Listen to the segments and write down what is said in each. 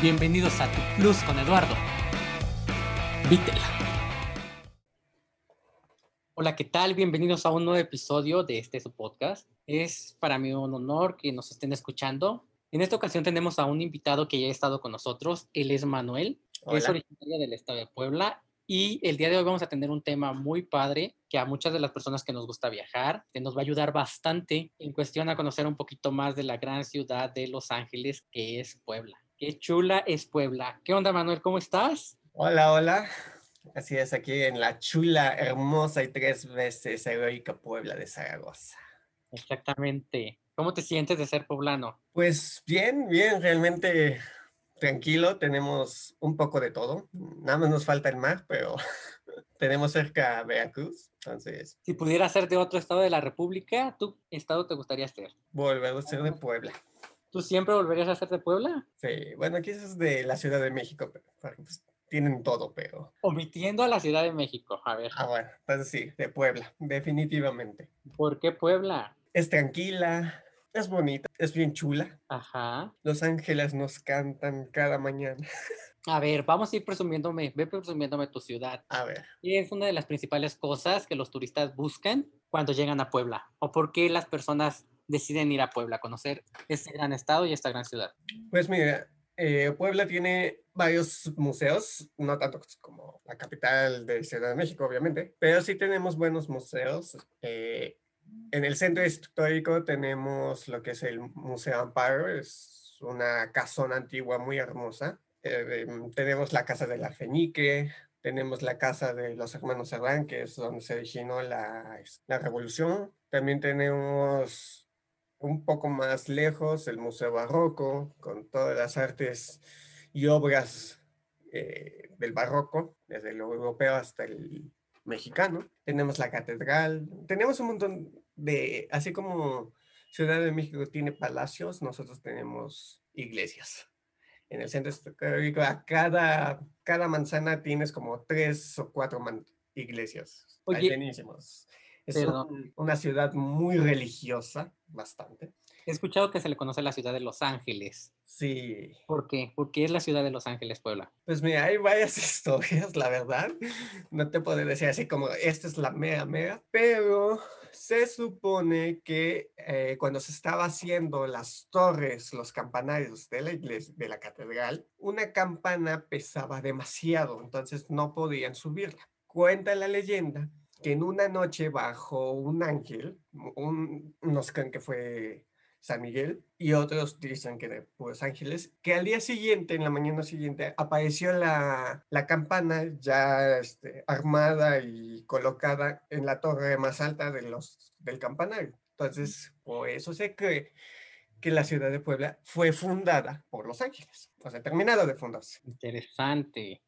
Bienvenidos a Tu Plus con Eduardo. Vítela. Hola, ¿qué tal? Bienvenidos a un nuevo episodio de este su podcast. Es para mí un honor que nos estén escuchando. En esta ocasión tenemos a un invitado que ya ha estado con nosotros. Él es Manuel, Hola. es originario del estado de Puebla. Y el día de hoy vamos a tener un tema muy padre que a muchas de las personas que nos gusta viajar, que nos va a ayudar bastante en cuestión a conocer un poquito más de la gran ciudad de Los Ángeles, que es Puebla. Qué chula es Puebla. ¿Qué onda, Manuel? ¿Cómo estás? Hola, hola. Así es, aquí en la chula, hermosa y tres veces heroica Puebla de Zaragoza. Exactamente. ¿Cómo te sientes de ser poblano? Pues bien, bien, realmente tranquilo. Tenemos un poco de todo. Nada más nos falta el mar, pero tenemos cerca Veracruz. Entonces, Si pudieras ser de otro estado de la República, ¿tú qué estado te gustaría ser? volver a ser de Puebla. ¿Tú siempre volverías a ser de Puebla? Sí, bueno, aquí es de la Ciudad de México, pero pues, tienen todo, pero... Omitiendo a la Ciudad de México. A ver, Ah, bueno, entonces sí, de Puebla, definitivamente. ¿por qué Puebla? Es tranquila, es bonita, es bien chula. Ajá. Los ángeles nos cantan cada mañana. A ver, vamos a ir presumiéndome, ve presumiéndome tu ciudad. A ver, ¿Qué es una de las principales cosas que los turistas buscan cuando llegan a Puebla? ¿O por qué las personas deciden ir a Puebla a conocer este gran estado y esta gran ciudad? pues mira, eh, Puebla tiene varios museos, no tanto como la capital de Ciudad de México, obviamente, pero sí tenemos buenos museos. eh, en el centro histórico tenemos lo que es el Museo Amparo, es una casona antigua muy hermosa. Eh, em, tenemos la Casa del Alfeñique, tenemos la Casa de los Hermanos Serrán, que es donde se originó la, la revolución. También tenemos un poco más lejos el Museo Barroco, con todas las artes y obras eh, del barroco, desde lo europeo hasta el mexicano. Tenemos la catedral, tenemos un montón de, así como Ciudad de México tiene palacios, nosotros tenemos iglesias. En el centro histórico, a cada, cada manzana tienes como tres o cuatro iglesias. Oye, buenísimos. Es un- una ciudad muy religiosa, bastante. He escuchado que se le conoce la ciudad de Los Ángeles. Sí, ¿Por qué? ¿Por qué es la ciudad de Los Ángeles, Puebla? pues mira, hay varias historias, la verdad. No te puedo decir así como, esta es la mera, mera, pero se supone que eh, cuando se estaba haciendo las torres, los campanarios de la iglesia, de la catedral, una campana pesaba demasiado, entonces no podían subirla. Cuenta la leyenda que en una noche bajo un ángel, un, unos creen que fue San Miguel y otros dicen que de puros ángeles, que al día siguiente, en la mañana siguiente, apareció la, la campana ya este, armada y colocada en la torre más alta de los, del campanario. Entonces, por eso se cree que la ciudad de Puebla fue fundada por los ángeles, o sea, terminado de fundarse. Interesante.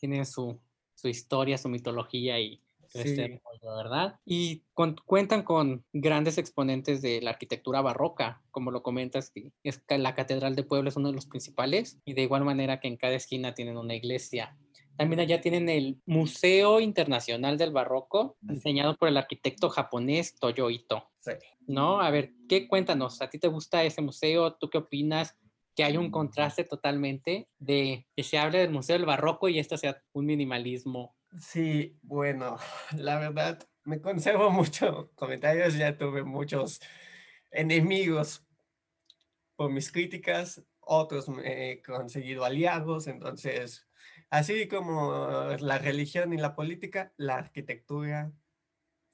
Tienen su, su historia, su mitología y este Sí. rollo, ¿verdad? Y con- cuentan con grandes exponentes de la arquitectura barroca, como lo comentas, que es la Catedral de Puebla es uno de los principales, y de igual manera que en cada esquina tienen una iglesia. También allá tienen el Museo Internacional del Barroco, diseñado por el arquitecto japonés Toyo Ito. Sí. ¿no? A ver, ¿qué cuéntanos? ¿A ti te gusta ese museo? ¿Tú qué opinas? Que hay un contraste totalmente de que se hable del Museo del Barroco y esto sea un minimalismo. Sí, bueno, la verdad, me conservo mucho comentarios, ya tuve muchos enemigos por mis críticas, otros me he conseguido aliados, entonces, así como la religión y la política, la arquitectura,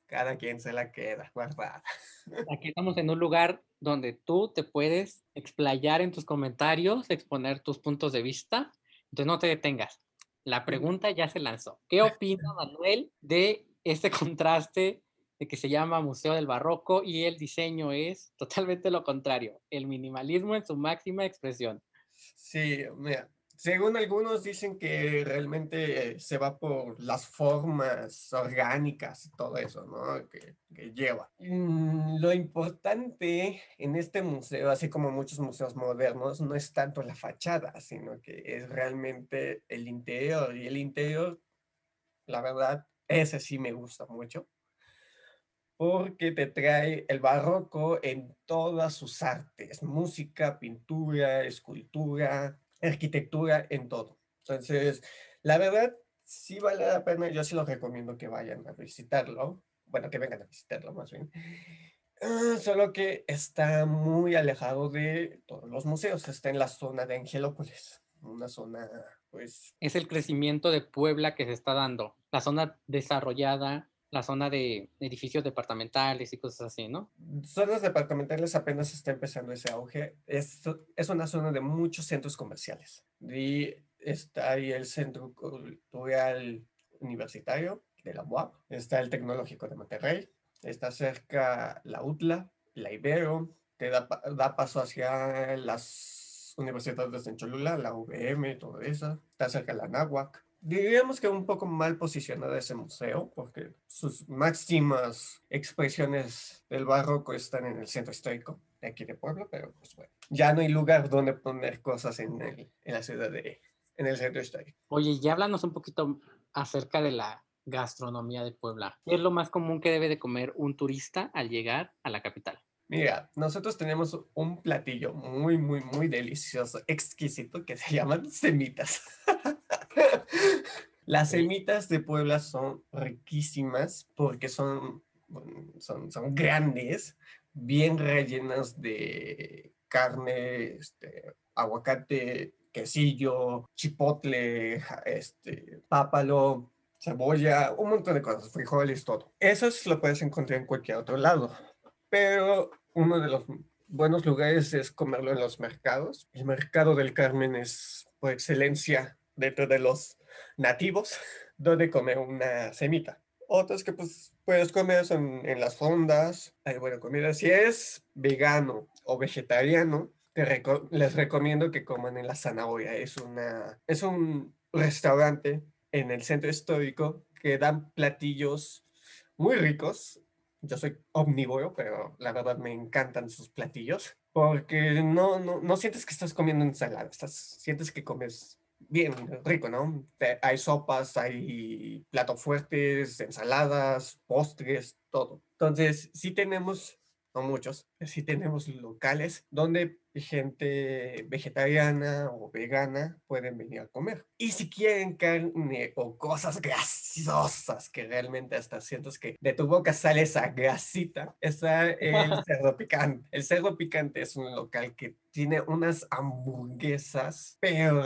cada quien se la queda guardada. Aquí estamos en un lugar donde tú te puedes explayar en tus comentarios, exponer tus puntos de vista, entonces no te detengas. La pregunta ya se lanzó. ¿Qué opina Manuel de este contraste de que se llama Museo del Barroco y el diseño es totalmente lo contrario, el minimalismo en su máxima expresión? Sí, mira, según algunos dicen que realmente eh, se va por las formas orgánicas y todo eso, ¿no? Que, lleva. Mm, Lo importante en este museo, así como muchos museos modernos, no es tanto la fachada, sino que es realmente el interior. Y el interior, la verdad, ese sí me gusta mucho. porque te trae el barroco en todas sus artes, música, pintura, escultura, arquitectura en todo. Entonces, la verdad, sí vale la pena, yo sí lo recomiendo que vayan a visitarlo, bueno, que vengan a visitarlo más bien. Ah, solo que está muy alejado de todos los museos, está en la zona de Angelópolis, una zona, pues... Es el crecimiento de Puebla que se está dando, la zona desarrollada, la zona de edificios departamentales y cosas así, ¿no? Zonas departamentales apenas está empezando ese auge, es, es una zona de muchos centros comerciales, está ahí el Centro Cultural Universitario de la UAP, está el Tecnológico de Monterrey, está cerca la UTLA, la Ibero, te da, da paso hacia las universidades de Cholula, la UVM, todo eso, está cerca la NAWAC. Diríamos que un poco mal posicionado ese museo, porque sus máximas expresiones del barroco están en el centro histórico de aquí de Puebla, pero pues bueno, ya no hay lugar donde poner cosas en, el, en la ciudad de, en el centro histórico. Oye, ya háblanos un poquito acerca de la gastronomía de Puebla. ¿Qué es lo más común que debe de comer un turista al llegar a la capital? Mira, nosotros tenemos un platillo muy, muy, muy delicioso, exquisito, que se llaman semitas. Las semitas de Puebla son riquísimas porque son, son, son grandes, bien rellenas de carne, este, aguacate, quesillo, chipotle, este, pápalo, cebolla, un montón de cosas, frijoles, todo. Eso lo puedes encontrar en cualquier otro lado, pero uno de los buenos lugares es comerlo en los mercados. El mercado del Carmen es por excelencia dentro de los nativos, donde comer una semita. Otros que pues puedes comer son en las fondas, hay buena comida. Si es vegano o vegetariano, les recomiendo que coman en la zanahoria. Es, una, es un restaurante en el centro histórico que dan platillos muy ricos. Yo soy omnívoro, pero la verdad me encantan sus platillos porque no, no, no sientes que estás comiendo ensalada, estás, sientes que comes bien rico, ¿no? Hay sopas, hay platos fuertes, ensaladas, postres, todo. Entonces, sí tenemos no muchos, sí tenemos locales donde gente vegetariana o vegana pueden venir a comer. Y si quieren carne o cosas grasosas que realmente hasta sientes que de tu boca sale esa grasita, está el cerdo picante. El cerdo picante es un local que tiene unas hamburguesas pero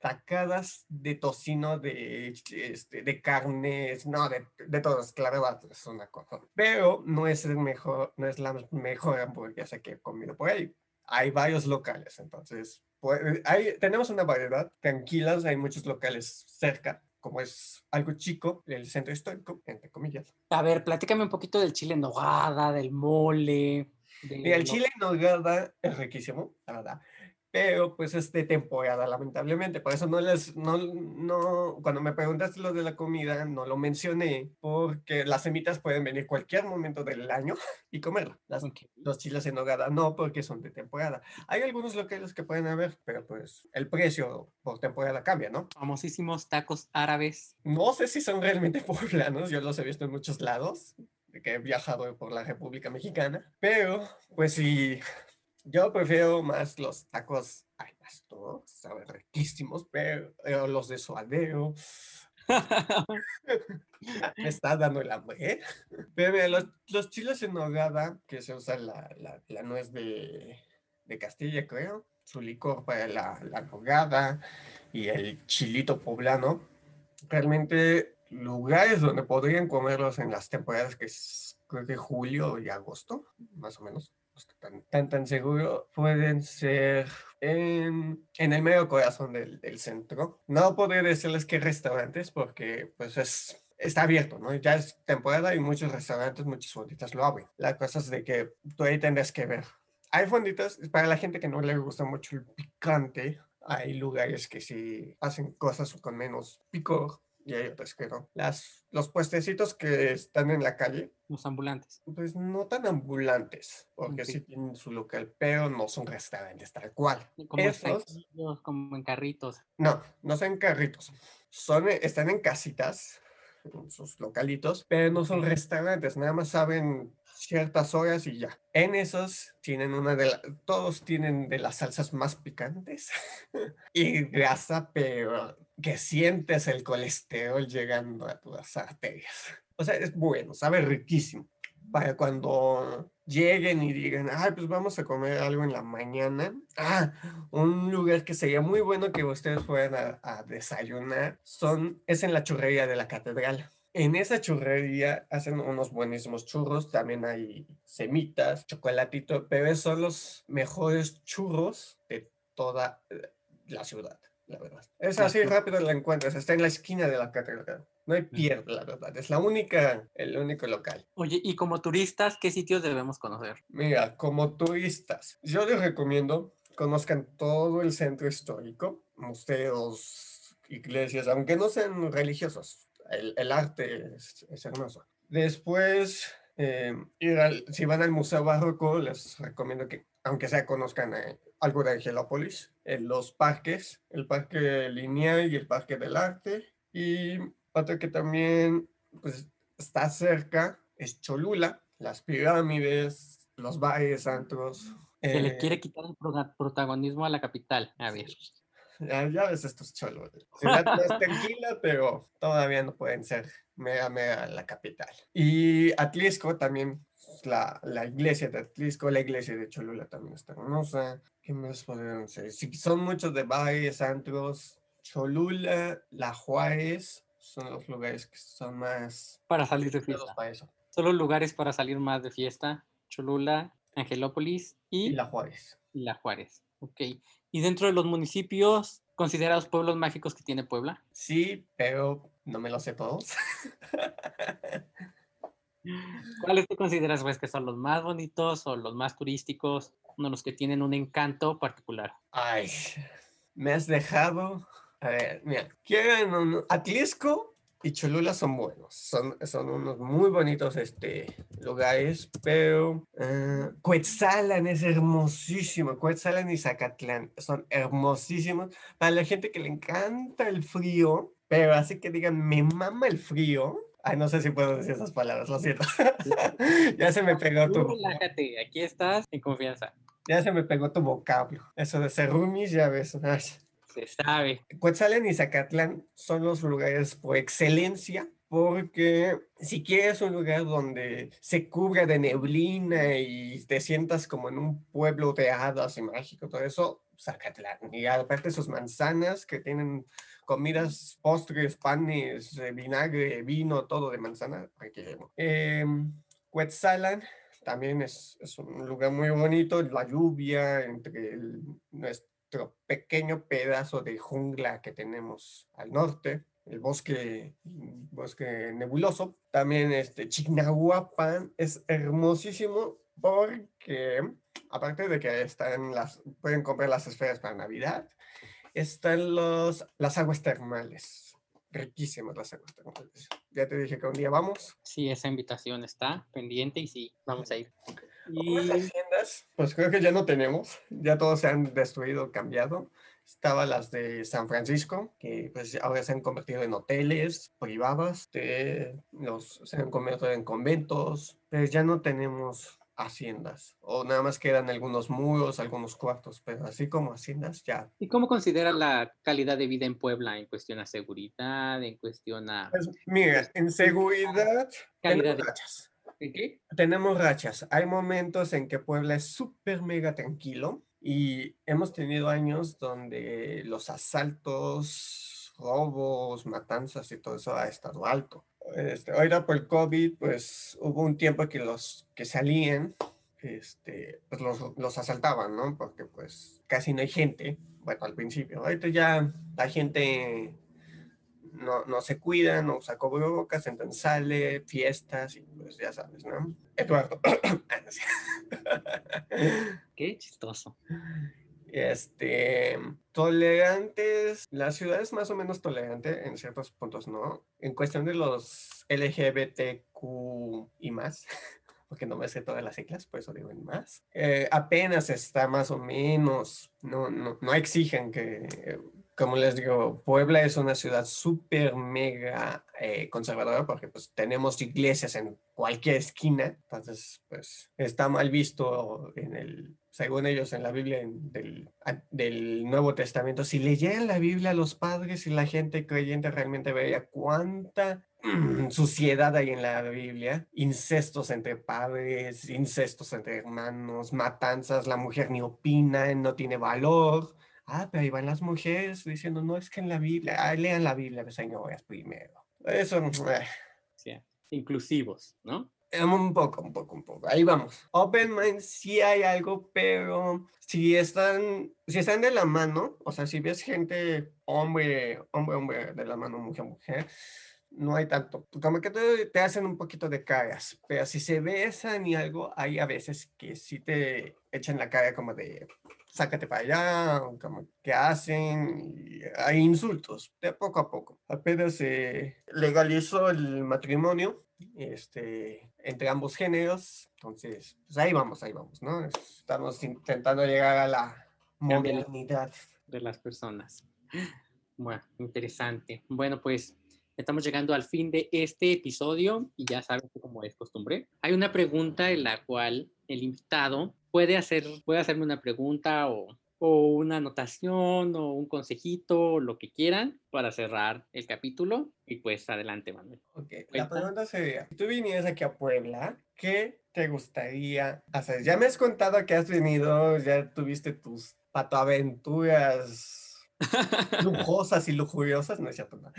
tacadas de tocino, de, este, de carnes, no, de, de todas, claro, es una cosa. Pero no es el mejor, no es la mejor hamburguesa que he comido por ahí. Hay varios locales, entonces, pues, hay, tenemos una variedad, tranquilas, hay muchos locales cerca, como es algo chico, el centro histórico, entre comillas. A ver, platícame un poquito del chile en nogada, del mole. el chile en nogada es riquísimo, la verdad pero pues es de temporada, lamentablemente. Por eso no les, no, no, cuando me preguntaste lo de la comida, no lo mencioné, porque las semitas pueden venir cualquier momento del año y comerla. Las, Los chiles en nogada no, porque son de temporada. Hay algunos locales que pueden haber, pero pues el precio por temporada cambia, ¿no? Famosísimos tacos árabes. No sé si son realmente poblanos, yo los he visto en muchos lados que he viajado por la República Mexicana, pero pues sí, yo prefiero más los tacos ay, pastor, saben riquísimos, pero, los de suadero. Me está dando el hambre. ¿eh? Pero los, los, chiles en nogada, que se usa la, la, la nuez de, de, Castilla, creo, su licor para la, la nogada y el chilito poblano, realmente lugares donde podrían comerlos en las temporadas que es creo que julio y agosto, más o menos, tan, tan, seguro, pueden ser en, en el medio corazón del, del, centro. No podría decirles qué restaurantes porque pues es, está abierto, ¿no? Ya es temporada y muchos restaurantes, muchas fonditas lo abren. La cosa es de que tú ahí tendrás que ver. Hay fonditas, para la gente que no le gusta mucho el picante, hay lugares que sí hacen cosas con menos picor y hay otras que no. Las, los puestecitos que están en la calle. Los ambulantes. Pues no tan ambulantes, porque sí tienen su local, pero no son restaurantes tal cual. Como, Esos, como en carritos. No, no son carritos. Son, están en casitas, en sus localitos, pero no son restaurantes, nada más saben ciertas horas y ya. En esos tienen una de las, todos tienen de las salsas más picantes y grasa, pero que sientes el colesterol llegando a tus arterias. O sea, es bueno, sabe riquísimo. Para cuando lleguen y digan, ay, pues vamos a comer algo en la mañana. Ah, un lugar que sería muy bueno que ustedes fueran a, desayunar son, es en la churrería de la catedral. En esa churrería hacen unos buenísimos churros, también hay semitas, chocolatito, pero son los mejores churros de toda eh, la ciudad, la verdad. Es así rápido la encuentras, está en la esquina de la catedral. No hay pierde, la verdad. Es la única, el único local. Oye, y como turistas, ¿qué sitios debemos conocer? Mira, como turistas, yo les recomiendo conozcan todo el centro histórico, museos, iglesias, aunque no sean religiosos. El, el arte es, es, hermoso. Después, eh, ir al, si van al Museo Barroco, les recomiendo que, aunque sea, conozcan eh, algo de Angelópolis, eh, los parques, el Parque Lineal y el Parque del Arte. Y otro que también pues, está cerca es Cholula, las pirámides, los valles antros. Se eh, le quiere quitar el protagonismo a la capital. A ver. Ya, ya ves estos cholos. Ciudad más tranquila, pero todavía no pueden ser mega, mega la capital. Y Atlisco también, la, la iglesia de Atlisco, la iglesia de Cholula también está hermosa. ¿Qué más podrían ser? Sí, son muchos de valles, antros. Cholula, La Juárez, son los lugares que son más... Para salir de fiesta. Para eso. Son los lugares para salir más de fiesta. Cholula, Angelópolis y... y La Juárez. Y La Juárez, ok. ¿Y dentro de los municipios considerados pueblos mágicos que tiene Puebla? Sí, pero no me lo sé todos. ¿Cuáles te consideras pues, que son los más bonitos o los más turísticos, uno de los que tienen un encanto particular? Ay, me has dejado a ver, mira, quieren Atlisco y Cholula son buenos, son, son unos muy bonitos este, lugares, pero uh, Cuetzalan es hermosísimo, Cuetzalan y Zacatlán son hermosísimos para la gente que le encanta el frío, pero así que digan, me mama el frío. Ay, no sé si puedo decir esas palabras, lo siento. ya se me pegó tu... Relájate, aquí estás en confianza. Ya se me pegó tu vocablo. Eso de ser roomies, ya ves. Ay. Se sabe. Cuetzalen y Zacatlán son los lugares por excelencia porque si quieres un lugar donde se cubra de neblina y te sientas como en un pueblo de hadas y mágico, todo eso, Zacatlán. Y aparte sus manzanas que tienen comidas, postres, panes, eh, vinagre, vino, todo de manzana. Eh, Cuetzalan también es, es, un lugar muy bonito, la lluvia entre el, nuestro pequeño pedazo de jungla que tenemos al norte, el bosque, bosque nebuloso. También este Chignahuapan es hermosísimo porque, aparte de que están las, pueden comprar las esferas para Navidad, están los, las aguas termales. Riquísimas las aguas termales. Ya te dije que un día vamos. Sí, esa invitación está pendiente y sí, vamos a ir. Y... haciendas, pues creo que ya no tenemos, ya todos se han destruido, cambiado. Estaban las de San Francisco, que pues ahora se han convertido en hoteles privados, de, los, se han convertido en conventos, pero ya no tenemos haciendas, o nada más quedan algunos muros, algunos cuartos, pero así como haciendas ya. ¿Y cómo considera la calidad de vida en Puebla en cuestión a seguridad, en cuestión a... Pues mira, en seguridad, calidad de... Rachas ¿Qué? Tenemos rachas. Hay momentos en que Puebla es súper mega tranquilo y hemos tenido años donde los asaltos, robos, matanzas y todo eso ha estado alto. Este, ahora por el COVID, pues hubo un tiempo que los que salían, este, pues los, los asaltaban, ¿no? Porque pues casi no hay gente. Bueno, al principio. Ahorita ya la gente no, no se cuida, no usa cubrebocas, entonces sale, fiestas y pues ya sabes, ¿no? Eduardo. Qué chistoso. Este, tolerantes, la ciudad es más o menos tolerante en ciertos puntos, ¿no? En cuestión de los LGBTQ y más, porque no me sé todas las siglas, por eso digo en más, eh, apenas está más o menos, no, no, no exigen que como les digo, Puebla es una ciudad súper mega eh, conservadora porque pues tenemos iglesias en cualquier esquina, entonces pues está mal visto en el, según ellos en la Biblia del, del Nuevo Testamento, si leyeran la Biblia los padres y la gente creyente realmente veía cuánta suciedad hay en la Biblia, incestos entre padres, incestos entre hermanos, matanzas, la mujer ni opina, no tiene valor, Ah, pero ahí van las mujeres diciendo, no, es que en la Biblia, ah, lean la Biblia, pues, señoras, primero. Eso, mm, eh. sí, inclusivos, ¿no? Eh, un poco, un poco, un poco. Ahí vamos. Open mind sí hay algo, pero si están, si están de la mano, o sea, si ves gente, hombre, hombre, hombre, de la mano, mujer, mujer, no hay tanto. Como que te, te hacen un poquito de caras, pero si se besan y algo, hay a veces que sí te echan la cara como de, sácate para allá, como que hacen, hay insultos, de poco a poco. Apenas se legalizó el matrimonio este, entre ambos géneros, entonces, pues ahí vamos, ahí vamos, ¿no? Estamos intentando llegar a la modernidad. De las personas. Bueno, interesante. Bueno, pues estamos llegando al fin de este episodio y ya sabes como es costumbre. Hay una pregunta en la cual el invitado puede, hacer, puede hacerme una pregunta o, o una anotación o un consejito, lo que quieran para cerrar el capítulo. Y pues adelante, Manuel. Ok, la pregunta sería, si tú vinieras aquí a Puebla, ¿qué te gustaría hacer? Ya me has contado que has venido, ya tuviste tus patoaventuras lujosas y lujuriosas, no es cierto, no.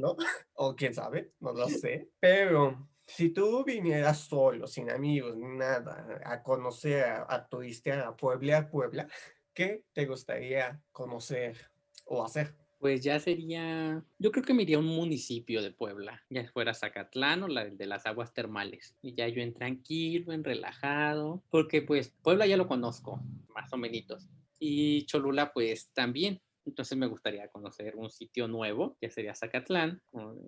¿no? O quién sabe, no lo sé. Pero si tú vinieras solo, sin amigos, nada, a conocer, a, a turistear a Puebla, a Puebla, ¿qué te gustaría conocer o hacer? Pues ya sería, yo creo que me iría a un municipio de Puebla, ya fuera Zacatlán o la de las aguas termales. Y ya yo en tranquilo, en relajado, porque pues Puebla ya lo conozco, más o menos. Y Cholula pues también, entonces me gustaría conocer un sitio nuevo, que sería Zacatlán,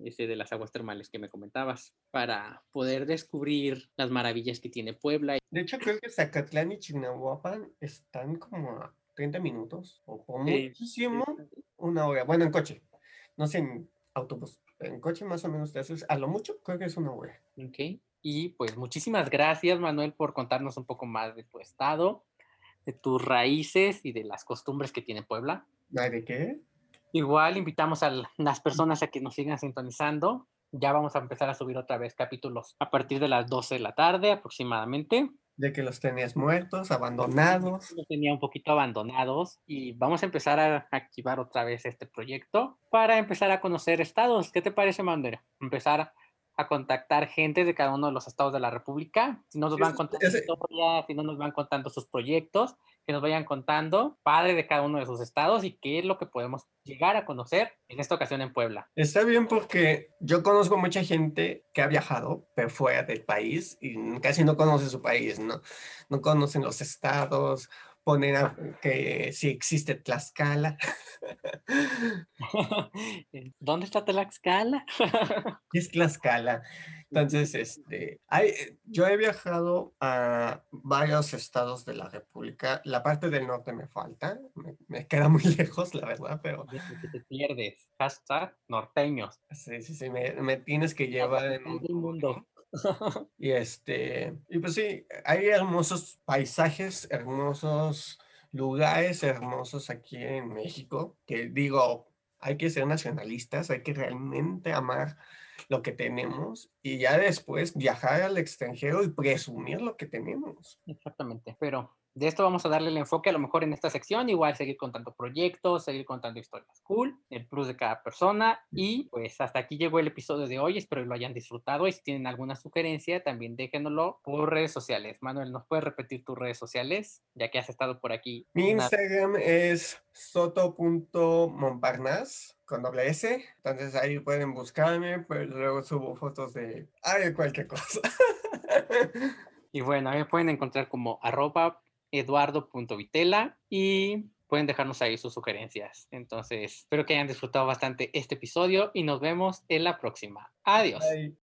ese de las aguas termales que me comentabas, para poder descubrir las maravillas que tiene Puebla. De hecho, creo que Zacatlán y Chignahuapan están como a 30 minutos, o muchísimo, una hora. Bueno, en coche, no sé, en autobús. En coche más o menos te haces, a lo mucho creo que es una hora. Ok. Y pues muchísimas gracias, Manuel, por contarnos un poco más de tu estado, de tus raíces y de las costumbres que tiene Puebla. ¿De qué? Igual invitamos a las personas a que nos sigan sintonizando. Ya vamos a empezar a subir otra vez capítulos a partir de las 12 de la tarde aproximadamente. De que los tenías muertos, abandonados. Los tenía un poquito abandonados y vamos a empezar a activar otra vez este proyecto para empezar a conocer estados. ¿Qué te parece, Mandera? Empezar a contactar gente de cada uno de los estados de la República. Si no nos van contando historias, si no nos van contando sus proyectos, que nos vayan contando, padre de cada uno de sus estados y qué es lo que podemos llegar a conocer en esta ocasión en Puebla. Está bien porque yo conozco mucha gente que ha viajado, pero fuera del país y casi no conoce su país, ¿no? No conocen los estados, ponen que si existe Tlaxcala. ¿Dónde está Tlaxcala? ¿Qué es Tlaxcala? Entonces, este, hay, yo he viajado a varios estados de la República. La parte del norte me falta, me, queda muy lejos, la verdad, pero... Te pierdes. Hashtag norteños. Sí, sí, sí, me, me tienes que llevar en un mundo. y este, y pues sí, hay hermosos paisajes, hermosos lugares hermosos aquí en México, que digo, hay que ser nacionalistas, hay que realmente amar lo que tenemos y ya después viajar al extranjero y presumir lo que tenemos. Exactamente, pero de esto vamos a darle el enfoque a lo mejor en esta sección, igual seguir contando proyectos, seguir contando historias cool, el plus de cada persona y pues hasta aquí llegó el episodio de hoy, espero que lo hayan disfrutado y si tienen alguna sugerencia también déjenoslo por redes sociales. Manuel, ¿nos puedes repetir tus redes sociales ya que has estado por aquí? Mi Instagram es soto.montparnasse con doble S, entonces ahí pueden buscarme, pues luego subo fotos de ay, cualquier cosa. y bueno, ahí pueden encontrar como arroba eduardo.vitela y pueden dejarnos ahí sus sugerencias. Entonces, espero que hayan disfrutado bastante este episodio y nos vemos en la próxima. Adiós.